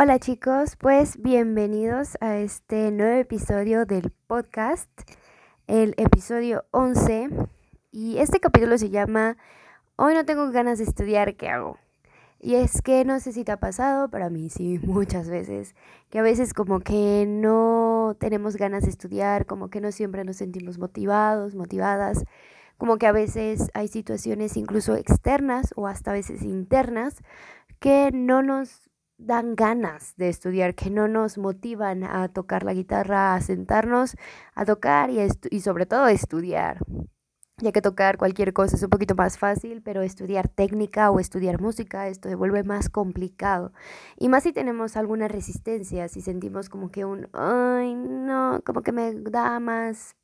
Hola chicos, pues bienvenidos a este nuevo episodio del podcast, el episodio 11. Y este capítulo se llama Hoy no tengo ganas de estudiar, ¿qué hago? Y es que no sé si te ha pasado, pero a mí sí, muchas veces, que a veces como que no tenemos ganas de estudiar, como que no siempre nos sentimos motivados, motivadas, como que a veces hay situaciones incluso externas o hasta a veces internas que no nos dan ganas de estudiar, que no nos motivan a tocar la guitarra, a sentarnos a tocar y, sobre todo a estudiar. Ya que tocar cualquier cosa es un poquito más fácil, pero estudiar técnica o estudiar música, esto se vuelve más complicado. Y más si tenemos alguna resistencia, si sentimos como que un, ay, no, como que me da más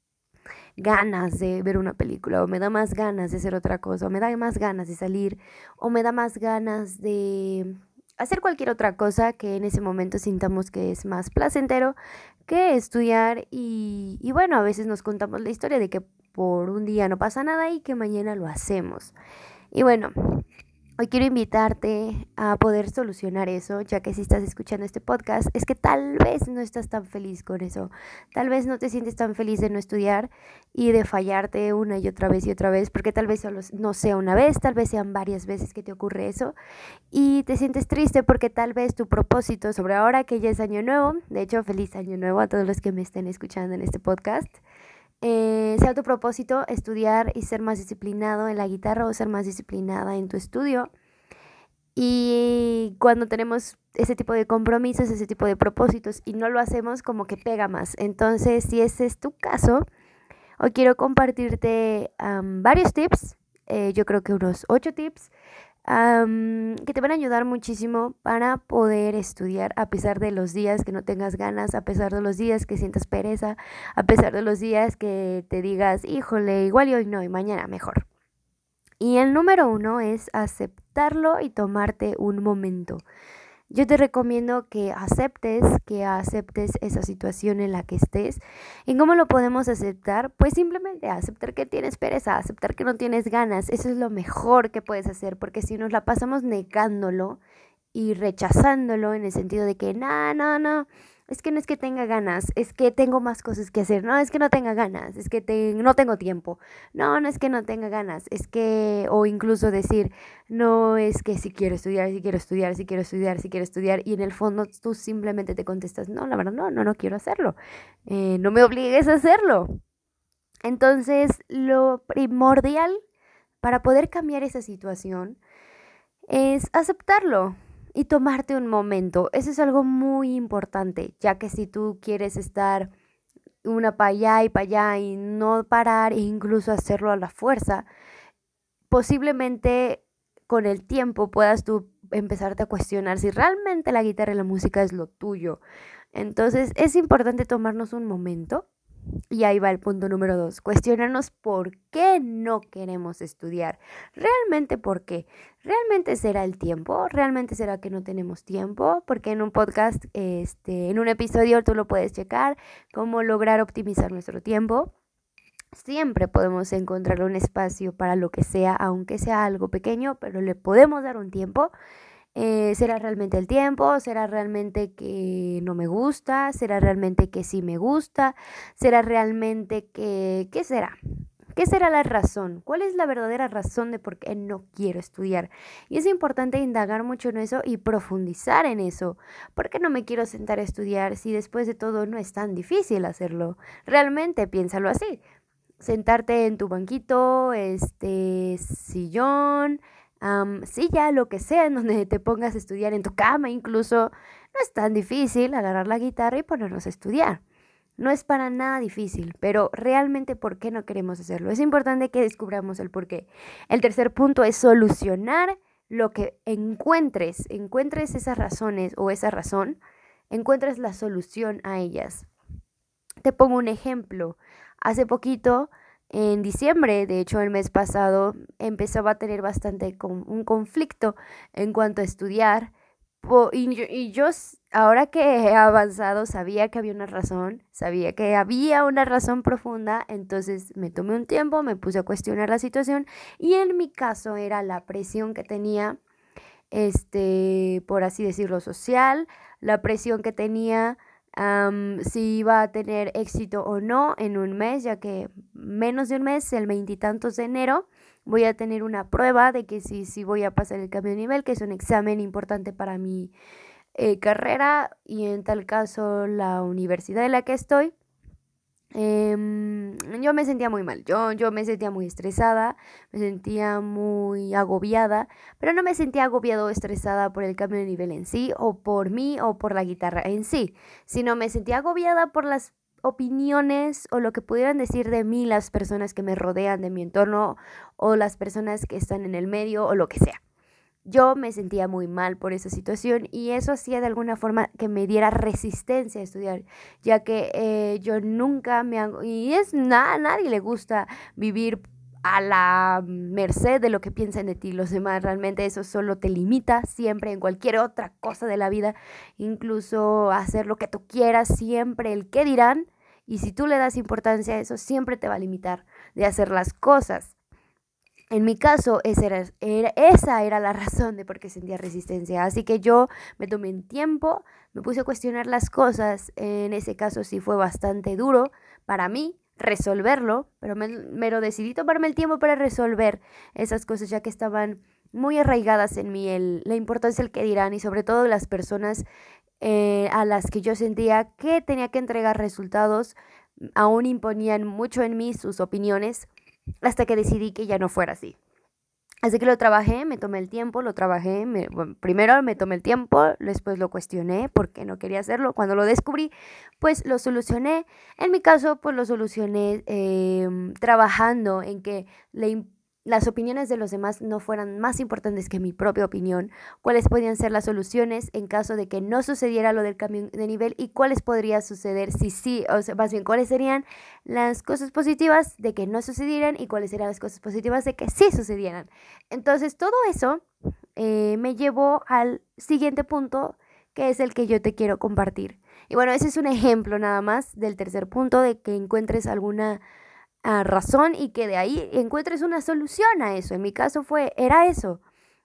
ganas de ver una película, o me da más ganas de hacer otra cosa, o me da más ganas de salir, o me da más ganas de hacer cualquier otra cosa que en ese momento sintamos que es más placentero que estudiar y, y, bueno, a veces nos contamos la historia de que por un día no pasa nada y que mañana lo hacemos. Y bueno, Hoy quiero invitarte a poder solucionar eso, ya que si estás escuchando este podcast, es que tal vez no estás tan feliz con eso. Tal vez no te sientes tan feliz de no estudiar y de fallarte una y otra vez y otra vez, porque tal vez solo no sea una vez, tal vez sean varias veces que te ocurre eso. Y te sientes triste porque tal vez tu propósito sobre ahora que ya es año nuevo, de hecho, feliz año nuevo a todos los que me estén escuchando en este podcast eh, sea tu propósito estudiar y ser más disciplinado en la guitarra o ser más disciplinada en tu estudio. Y cuando tenemos ese tipo de compromisos, ese tipo de propósitos y no lo hacemos, como que pega más. Entonces, si ese es tu caso, hoy quiero compartirte varios tips, eh, yo creo que unos ocho tips que te van a ayudar muchísimo para poder estudiar a pesar de los días que no tengas ganas, a pesar de los días que sientas pereza, a pesar de los días que te digas, híjole, igual y hoy no, y mañana mejor. Y el número uno es aceptarlo y tomarte un momento. Yo te recomiendo que aceptes, que aceptes esa situación en la que estés. ¿Y cómo lo podemos aceptar? Pues simplemente aceptar que tienes pereza, aceptar que no tienes ganas. Eso es lo mejor que puedes hacer, porque si nos la pasamos negándolo y rechazándolo en el sentido de que, no, no, no, es que no es que tenga ganas, es que tengo más cosas que hacer, no, es que no tenga ganas, es que no tengo tiempo, no, no es que no tenga ganas, es que, o incluso decir, no es que si quiero estudiar, si quiero estudiar, si quiero estudiar, si quiero estudiar, y en el fondo tú simplemente te contestas, no, la verdad, no, no, no quiero hacerlo, eh, no me obligues a hacerlo. Entonces, lo primordial para poder cambiar esa situación es aceptarlo, y tomarte un momento. Eso es algo muy importante, ya que si tú quieres estar una para allá y para allá y no parar e incluso hacerlo a la fuerza, posiblemente con el tiempo puedas tú empezarte a cuestionar si realmente la guitarra y la música es lo tuyo. Entonces es importante tomarnos un momento y ahí va el punto número dos, cuestionarnos por qué no queremos estudiar. ¿Realmente por qué? ¿Realmente será el tiempo? ¿Realmente será que no tenemos tiempo? Porque en un podcast, este, en un episodio tú lo puedes checar, cómo lograr optimizar nuestro tiempo. Siempre podemos encontrar un espacio para lo que sea, aunque sea algo pequeño, pero le podemos dar un tiempo. Eh, ¿Será realmente el tiempo? ¿Será realmente que no me gusta? ¿Será realmente que sí me gusta? ¿Será realmente que... ¿Qué será? ¿Qué será la razón? ¿Cuál es la verdadera razón de por qué no quiero estudiar? Y es importante indagar mucho en eso y profundizar en eso. ¿Por qué no me quiero sentar a estudiar si después de todo no es tan difícil hacerlo? Realmente piénsalo así. Sentarte en tu banquito, este sillón, sí, ya lo que sea, en donde te pongas a estudiar en tu cama incluso, no es tan difícil agarrar la guitarra y ponernos a estudiar. No es para nada difícil, pero realmente ¿por qué no queremos hacerlo? Es importante que descubramos el por qué. El tercer punto es solucionar lo que encuentres, encuentres esas razones o esa razón, encuentres la solución a ellas. Te pongo un ejemplo. Hace poquito en diciembre, de hecho el mes pasado, empezaba a tener bastante un conflicto en cuanto a estudiar. Y yo, ahora que he avanzado, sabía que había una razón, sabía que había una razón profunda, entonces me tomé un tiempo, me puse a cuestionar la situación y en mi caso era la presión que tenía este, por así decirlo, social, la presión que tenía si iba a tener éxito o no en un mes, ya que menos de un mes, el veintitantos de enero, voy a tener una prueba de que sí, sí voy a pasar el cambio de nivel, que es un examen importante para mi eh, carrera y en tal caso la universidad en la que estoy. Em, yo me sentía muy mal, yo, yo me sentía muy estresada, me sentía muy agobiada, pero no me sentía agobiado o estresada por el cambio de nivel en sí, o por mí, o por la guitarra en sí, sino me sentía agobiada por las opiniones o lo que pudieran decir de mí las personas que me rodean de mi entorno o las personas que están en el medio o lo que sea. Yo me sentía muy mal por esa situación y eso hacía de alguna forma que me diera resistencia a estudiar, ya que eh, yo nunca me hago, y es nada, a nadie le gusta vivir a la merced de lo que piensen de ti los demás. Realmente eso solo te limita siempre en cualquier otra cosa de la vida, incluso hacer lo que tú quieras, siempre el qué dirán. Y si tú le das importancia a eso, siempre te va a limitar de hacer las cosas. En mi caso, esa era, esa era la razón de por qué sentía resistencia. Así que yo me tomé un tiempo, me puse a cuestionar las cosas. En ese caso sí fue bastante duro para mí resolverlo, pero me, lo decidí tomarme el tiempo para resolver esas cosas ya que estaban muy arraigadas en mí, el, la importancia del que dirán y sobre todo las personas eh, a las que yo sentía que tenía que entregar resultados, aún imponían mucho en mí sus opiniones hasta que decidí que ya no fuera así. Así que lo trabajé, me tomé el tiempo, lo trabajé, primero me tomé el tiempo, después lo cuestioné porque no quería hacerlo. Cuando lo descubrí, pues lo solucioné. En mi caso, pues lo solucioné em, trabajando en que le las opiniones de los demás no fueran más importantes que mi propia opinión, cuáles podían ser las soluciones en caso de que no sucediera lo del cambio de nivel y cuáles podría suceder si sí, o sea, más bien cuáles serían las cosas positivas de que no sucedieran y cuáles serían las cosas positivas de que sí sucedieran. Entonces todo eso eh, me llevó al siguiente punto que es el que yo te quiero compartir. Y bueno, ese es un ejemplo nada más del tercer punto de que encuentres alguna razón y que de ahí encuentres una solución a eso. En mi caso fue, era eso,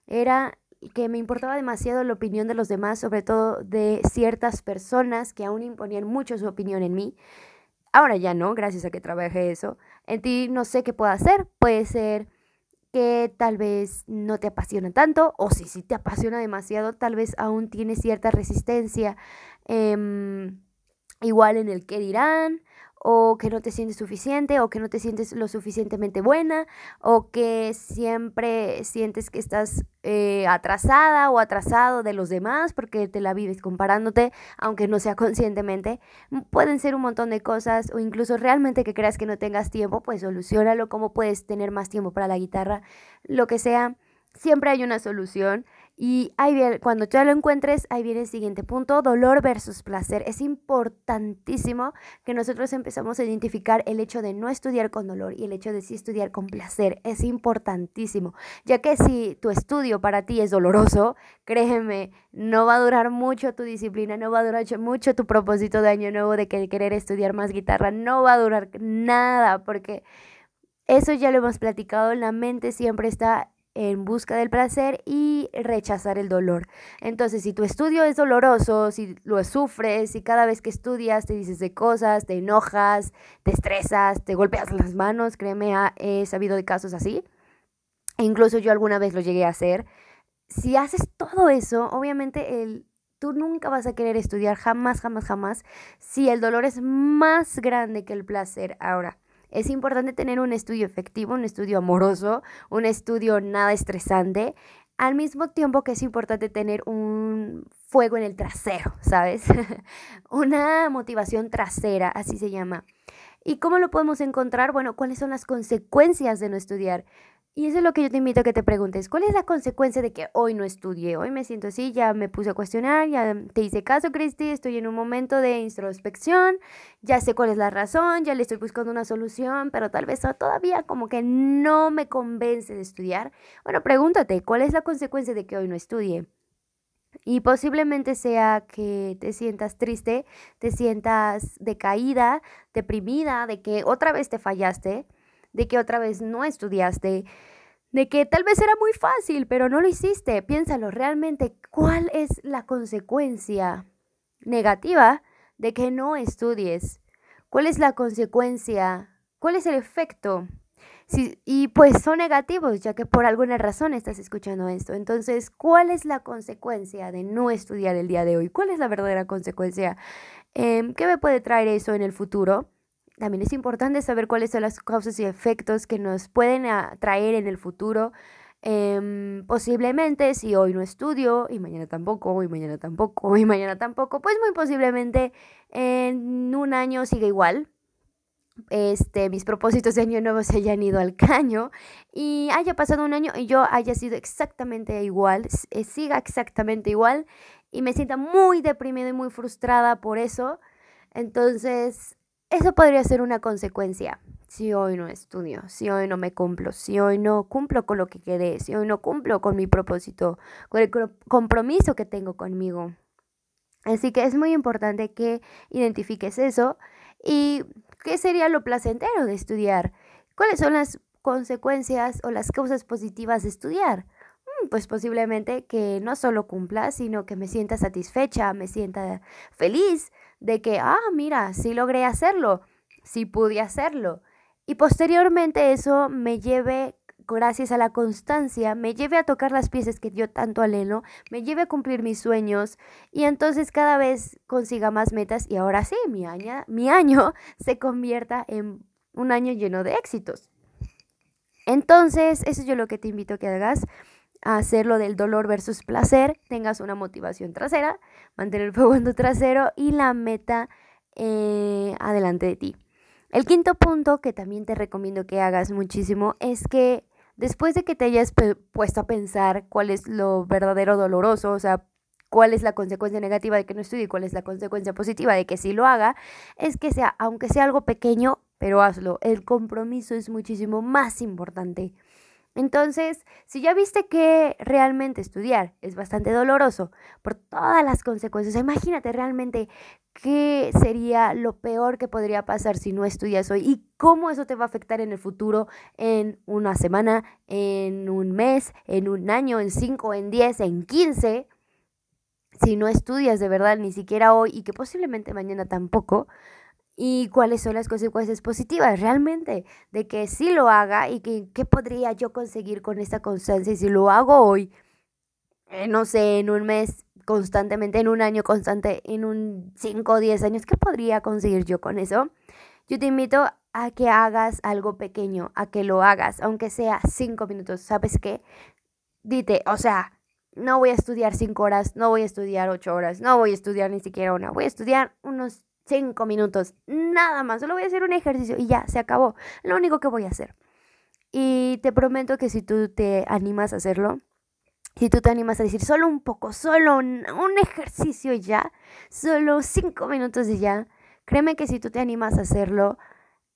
era que me importaba demasiado la opinión de los demás, sobre todo de ciertas personas que aún imponían mucho su opinión en mí. Ahora ya no, gracias a que trabajé eso. En ti no sé qué puedo hacer. Puede ser que tal vez no te apasiona tanto, o si sí te apasiona demasiado, tal vez aún tienes cierta resistencia, em, igual en el que dirán, o que no te sientes suficiente, o que no te sientes lo suficientemente buena, o que siempre sientes que estás eh, atrasada o atrasado de los demás porque te la vives comparándote, aunque no sea conscientemente. Pueden ser un montón de cosas, o incluso realmente que creas que no tengas tiempo, pues solucionalo, cómo puedes tener más tiempo para la guitarra, lo que sea. Siempre hay una solución y ahí viene, cuando ya lo encuentres, ahí viene el siguiente punto, dolor versus placer. Es importantísimo que nosotros empezamos a identificar el hecho de no estudiar con dolor y el hecho de sí estudiar con placer. Es importantísimo, ya que si tu estudio para ti es doloroso, créeme, no va a durar mucho tu disciplina, no va a durar mucho tu propósito de año nuevo de querer estudiar más guitarra, no va a durar nada, porque eso ya lo hemos platicado, la mente siempre está en busca del placer y rechazar el dolor. Entonces, si tu estudio es doloroso, si lo sufres, si cada vez que estudias te dices de cosas, te enojas, te estresas, te golpeas las manos, créeme, he sabido de casos así. E incluso yo alguna vez lo llegué a hacer. Si haces todo eso, obviamente el, tú nunca vas a querer estudiar jamás, jamás, jamás, si el dolor es más grande que el placer. Ahora, es importante tener un estudio efectivo, un estudio amoroso, un estudio nada estresante, al mismo tiempo que es importante tener un fuego en el trasero, ¿sabes? Una motivación trasera, así se llama. ¿Y cómo lo podemos encontrar? Bueno, ¿cuáles son las consecuencias de no estudiar? Y eso es lo que yo te invito a que te preguntes. ¿Cuál es la consecuencia de que hoy no estudié? Hoy me siento así, ya me puse a cuestionar, ya te hice caso, Cristi, estoy en un momento de introspección, ya sé cuál es la razón, ya le estoy buscando una solución, pero tal vez todavía como que no me convence de estudiar. Bueno, pregúntate, ¿cuál es la consecuencia de que hoy no estudie? Y posiblemente sea que te sientas triste, te sientas decaída, deprimida, de que otra vez te fallaste de que otra vez no estudiaste, de que tal vez era muy fácil, pero no lo hiciste. Piénsalo realmente, ¿cuál es la consecuencia negativa de que no estudies? ¿Cuál es la consecuencia? ¿Cuál es el efecto? y pues son negativos, ya que por alguna razón estás escuchando esto. Entonces, ¿cuál es la consecuencia de no estudiar el día de hoy? ¿Cuál es la verdadera consecuencia? Em, ¿Qué me puede traer eso en el futuro? También es importante saber cuáles son las causas y efectos que nos pueden traer en el futuro. Em, posiblemente si hoy no estudio y mañana tampoco, y mañana tampoco, y mañana tampoco, pues muy posiblemente en un año siga igual. Este, mis propósitos de año nuevo se hayan ido al caño y haya pasado un año y yo haya sido exactamente igual, eh, siga exactamente igual y me sienta muy deprimida y muy frustrada por eso. Entonces, eso podría ser una consecuencia si hoy no estudio, si hoy no me cumplo, si hoy no cumplo con lo que quedé, si hoy no cumplo con mi propósito, con el compromiso que tengo conmigo. Así que es muy importante que identifiques eso y qué sería lo placentero de estudiar. ¿Cuáles son las consecuencias o las causas positivas de estudiar? Pues posiblemente que no solo cumpla, sino que me sienta satisfecha, me sienta feliz, de que, ah, mira, sí logré hacerlo, sí pude hacerlo. Y posteriormente eso me lleve, gracias a la constancia, me lleve a tocar las piezas que yo tanto aleno, me lleve a cumplir mis sueños y entonces cada vez consiga más metas y ahora sí, mi año, mi año se convierta en un año lleno de éxitos. Entonces, eso es yo lo que te invito a que hagas a hacerlo del dolor versus placer, tengas una motivación trasera, mantener el fuego en tu trasero y la meta eh, adelante de ti. El quinto punto que también te recomiendo que hagas muchísimo es que después de que te hayas puesto a pensar cuál es lo verdadero doloroso, o sea, cuál es la consecuencia negativa de que no estudie cuál es la consecuencia positiva de que sí lo haga, es que sea, aunque sea algo pequeño, pero hazlo. El compromiso es muchísimo más importante. Entonces, si ya viste que realmente estudiar es bastante doloroso por todas las consecuencias, imagínate realmente qué sería lo peor que podría pasar si no estudias hoy y cómo eso te va a afectar en el futuro, en una semana, en un mes, en un año, en cinco, en diez, en quince. Si no estudias de verdad ni siquiera hoy y que posiblemente mañana tampoco, y cuáles son las consecuencias positivas realmente de que sí lo haga y que qué podría yo conseguir con esta constancia y si lo hago hoy, eh, no sé, en un mes constantemente, en un año constante, en un 5 o 10 años, ¿qué podría conseguir yo con eso? Yo te invito a que hagas algo pequeño, a que lo hagas, aunque sea 5 minutos, ¿sabes qué? Dite, o sea, no voy a estudiar 5 horas, no voy a estudiar 8 horas, no voy a estudiar ni siquiera una, voy a estudiar unos cinco minutos, nada más, solo voy a hacer un ejercicio y ya, se acabó. Lo único que voy a hacer. Y te prometo que si tú te animas a hacerlo, si tú te animas a decir solo un poco, solo un, ejercicio y ya, solo cinco minutos y ya, créeme que si tú te animas a hacerlo,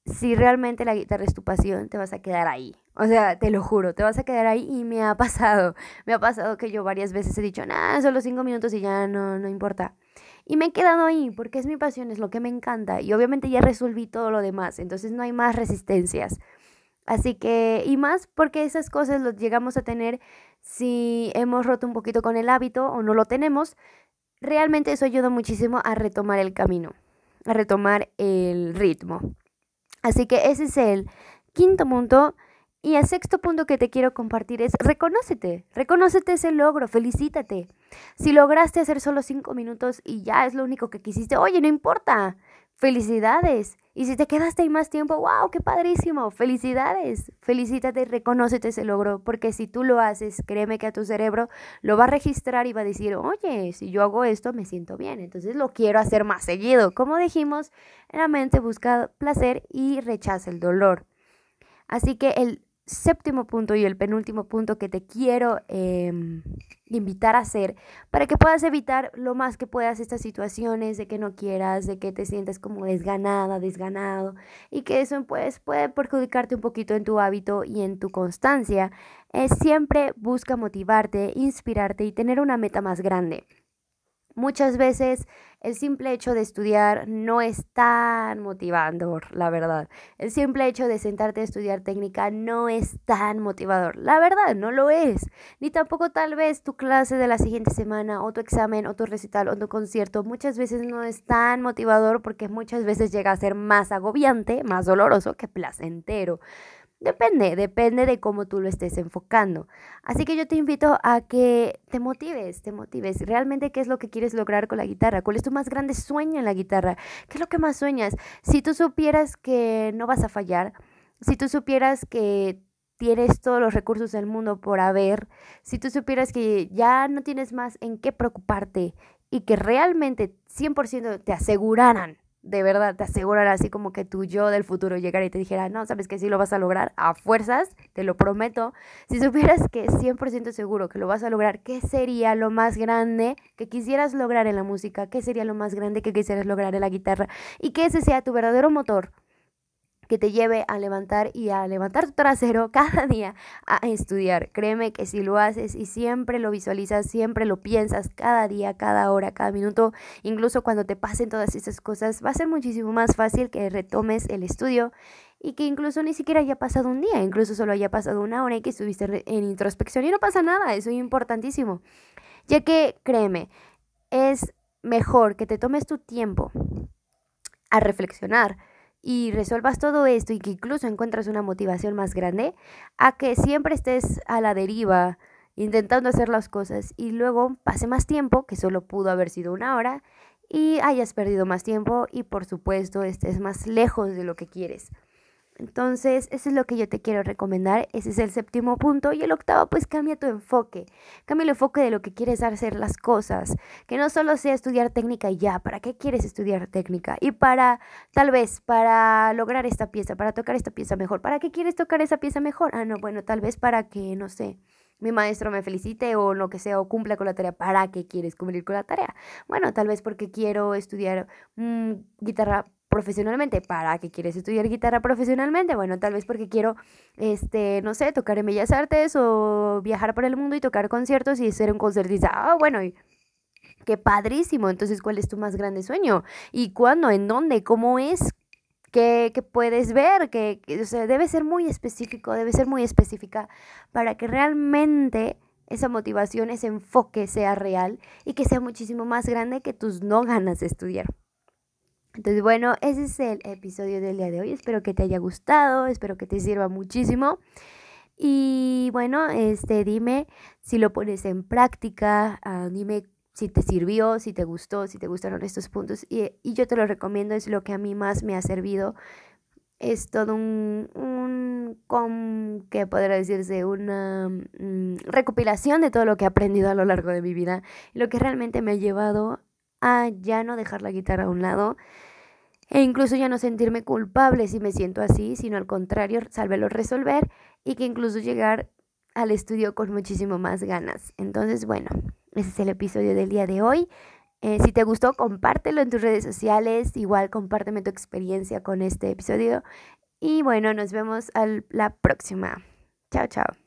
si realmente la guitarra es tu pasión, te vas a quedar ahí. O sea, te lo juro, te vas a quedar ahí y me ha pasado. Me ha pasado que yo varias veces he dicho, nada, solo cinco minutos y ya no, no importa. Y me he quedado ahí porque es mi pasión, es lo que me encanta. Y obviamente ya resolví todo lo demás, entonces no hay más resistencias. Así que, y más porque esas cosas las llegamos a tener si hemos roto un poquito con el hábito o no lo tenemos. Realmente eso ayuda muchísimo a retomar el camino, a retomar el ritmo. Así que ese es el quinto punto y el sexto punto que te quiero compartir es reconócete, reconócete ese logro, felicítate. Si lograste hacer solo cinco minutos y ya es lo único que quisiste, oye, no importa, felicidades. Y si te quedaste ahí más tiempo, wow, qué padrísimo, felicidades. Felicítate, reconócete ese logro, porque si tú lo haces, créeme que a tu cerebro lo va a registrar y va a decir, oye, si yo hago esto, me siento bien, entonces lo quiero hacer más seguido. Como dijimos, la mente busca placer y rechaza el dolor. Así que el séptimo punto y el penúltimo punto que te quiero em, invitar a hacer para que puedas evitar lo más que puedas estas situaciones de que no quieras, de que te sientas como desganada, desganado y que eso pues, puede perjudicarte un poquito en tu hábito y en tu constancia, es siempre busca motivarte, inspirarte y tener una meta más grande. Muchas veces el simple hecho de estudiar no es tan motivador, la verdad. El simple hecho de sentarte a estudiar técnica no es tan motivador. La verdad, no lo es. Ni tampoco tal vez tu clase de la siguiente semana o tu examen o tu recital o tu concierto muchas veces no es tan motivador porque muchas veces llega a ser más agobiante, más doloroso que placentero. Depende, depende de cómo tú lo estés enfocando. Así que yo te invito a que te motives, te motives. Realmente, ¿qué es lo que quieres lograr con la guitarra? ¿Cuál es tu más grande sueño en la guitarra? ¿Qué es lo que más sueñas? Si tú supieras que no vas a fallar, si tú supieras que tienes todos los recursos del mundo por haber, si tú supieras que ya no tienes más en qué preocuparte y que realmente 100% te aseguraran de verdad te asegurar así como que tu yo del futuro llegara y te dijera, no, sabes que sí lo vas a lograr a fuerzas, te lo prometo. Si supieras que 100% seguro que lo vas a lograr, ¿qué sería lo más grande que quisieras lograr en la música? ¿Qué sería lo más grande que quisieras lograr en la guitarra? Y que ese sea tu verdadero motor que te lleve a levantar y a levantar tu trasero cada día a estudiar. Créeme que si lo haces y siempre lo visualizas, siempre lo piensas cada día, cada hora, cada minuto, incluso cuando te pasen todas esas cosas, va a ser muchísimo más fácil que retomes el estudio y que incluso ni siquiera haya pasado un día, incluso solo haya pasado una hora y que estuviste en introspección y no pasa nada, eso es importantísimo. Ya que, créeme, es mejor que te tomes tu tiempo a reflexionar, y resuelvas todo esto y que incluso encuentras una motivación más grande, a que siempre estés a la deriva intentando hacer las cosas y luego pase más tiempo, que solo pudo haber sido una hora, y hayas perdido más tiempo y por supuesto estés más lejos de lo que quieres. Entonces, eso es lo que yo te quiero recomendar. Ese es el séptimo punto. Y el octavo, pues cambia tu enfoque. Cambia el enfoque de lo que quieres hacer las cosas. Que no solo sea estudiar técnica y ya. ¿Para qué quieres estudiar técnica? Y para, tal vez, para lograr esta pieza, para tocar esta pieza mejor. ¿Para qué quieres tocar esa pieza mejor? Ah, no, bueno, tal vez para que, no sé, mi maestro me felicite o lo que sea, o cumpla con la tarea. ¿Para qué quieres cumplir con la tarea? Bueno, tal vez porque quiero estudiar mm, guitarra profesionalmente. ¿Para qué quieres estudiar guitarra profesionalmente? Bueno, tal vez porque quiero, este, no sé, tocar en Bellas Artes o viajar por el mundo y tocar conciertos y ser un concertista. Ah, bueno, qué padrísimo. Entonces, ¿cuál es tu más grande sueño? ¿Y cuándo? ¿En dónde? ¿Cómo es? ¿Qué, puedes ver? Que, o sea, debe ser muy específico, debe ser muy específica para que realmente esa motivación, ese enfoque sea real y que sea muchísimo más grande que tus no ganas de estudiar. Entonces, bueno, ese es el episodio del día de hoy. Espero que te haya gustado, espero que te sirva muchísimo. Y bueno, este, dime si lo pones en práctica, ah, dime si te sirvió, si te gustó, si te gustaron estos puntos. Y, yo te lo recomiendo, es lo que a mí más me ha servido. Es todo un, un con, ¿qué podría decirse? Una mm, recopilación de todo lo que he aprendido a lo largo de mi vida. Lo que realmente me ha llevado a ya no dejar la guitarra a un lado e incluso ya no sentirme culpable si me siento así, sino al contrario, sálvelo resolver y que incluso llegar al estudio con muchísimo más ganas. Entonces, bueno, ese es el episodio del día de hoy. Eh, si te gustó, compártelo en tus redes sociales. Igual compárteme tu experiencia con este episodio. Y bueno, nos vemos a la próxima. Chao, chao.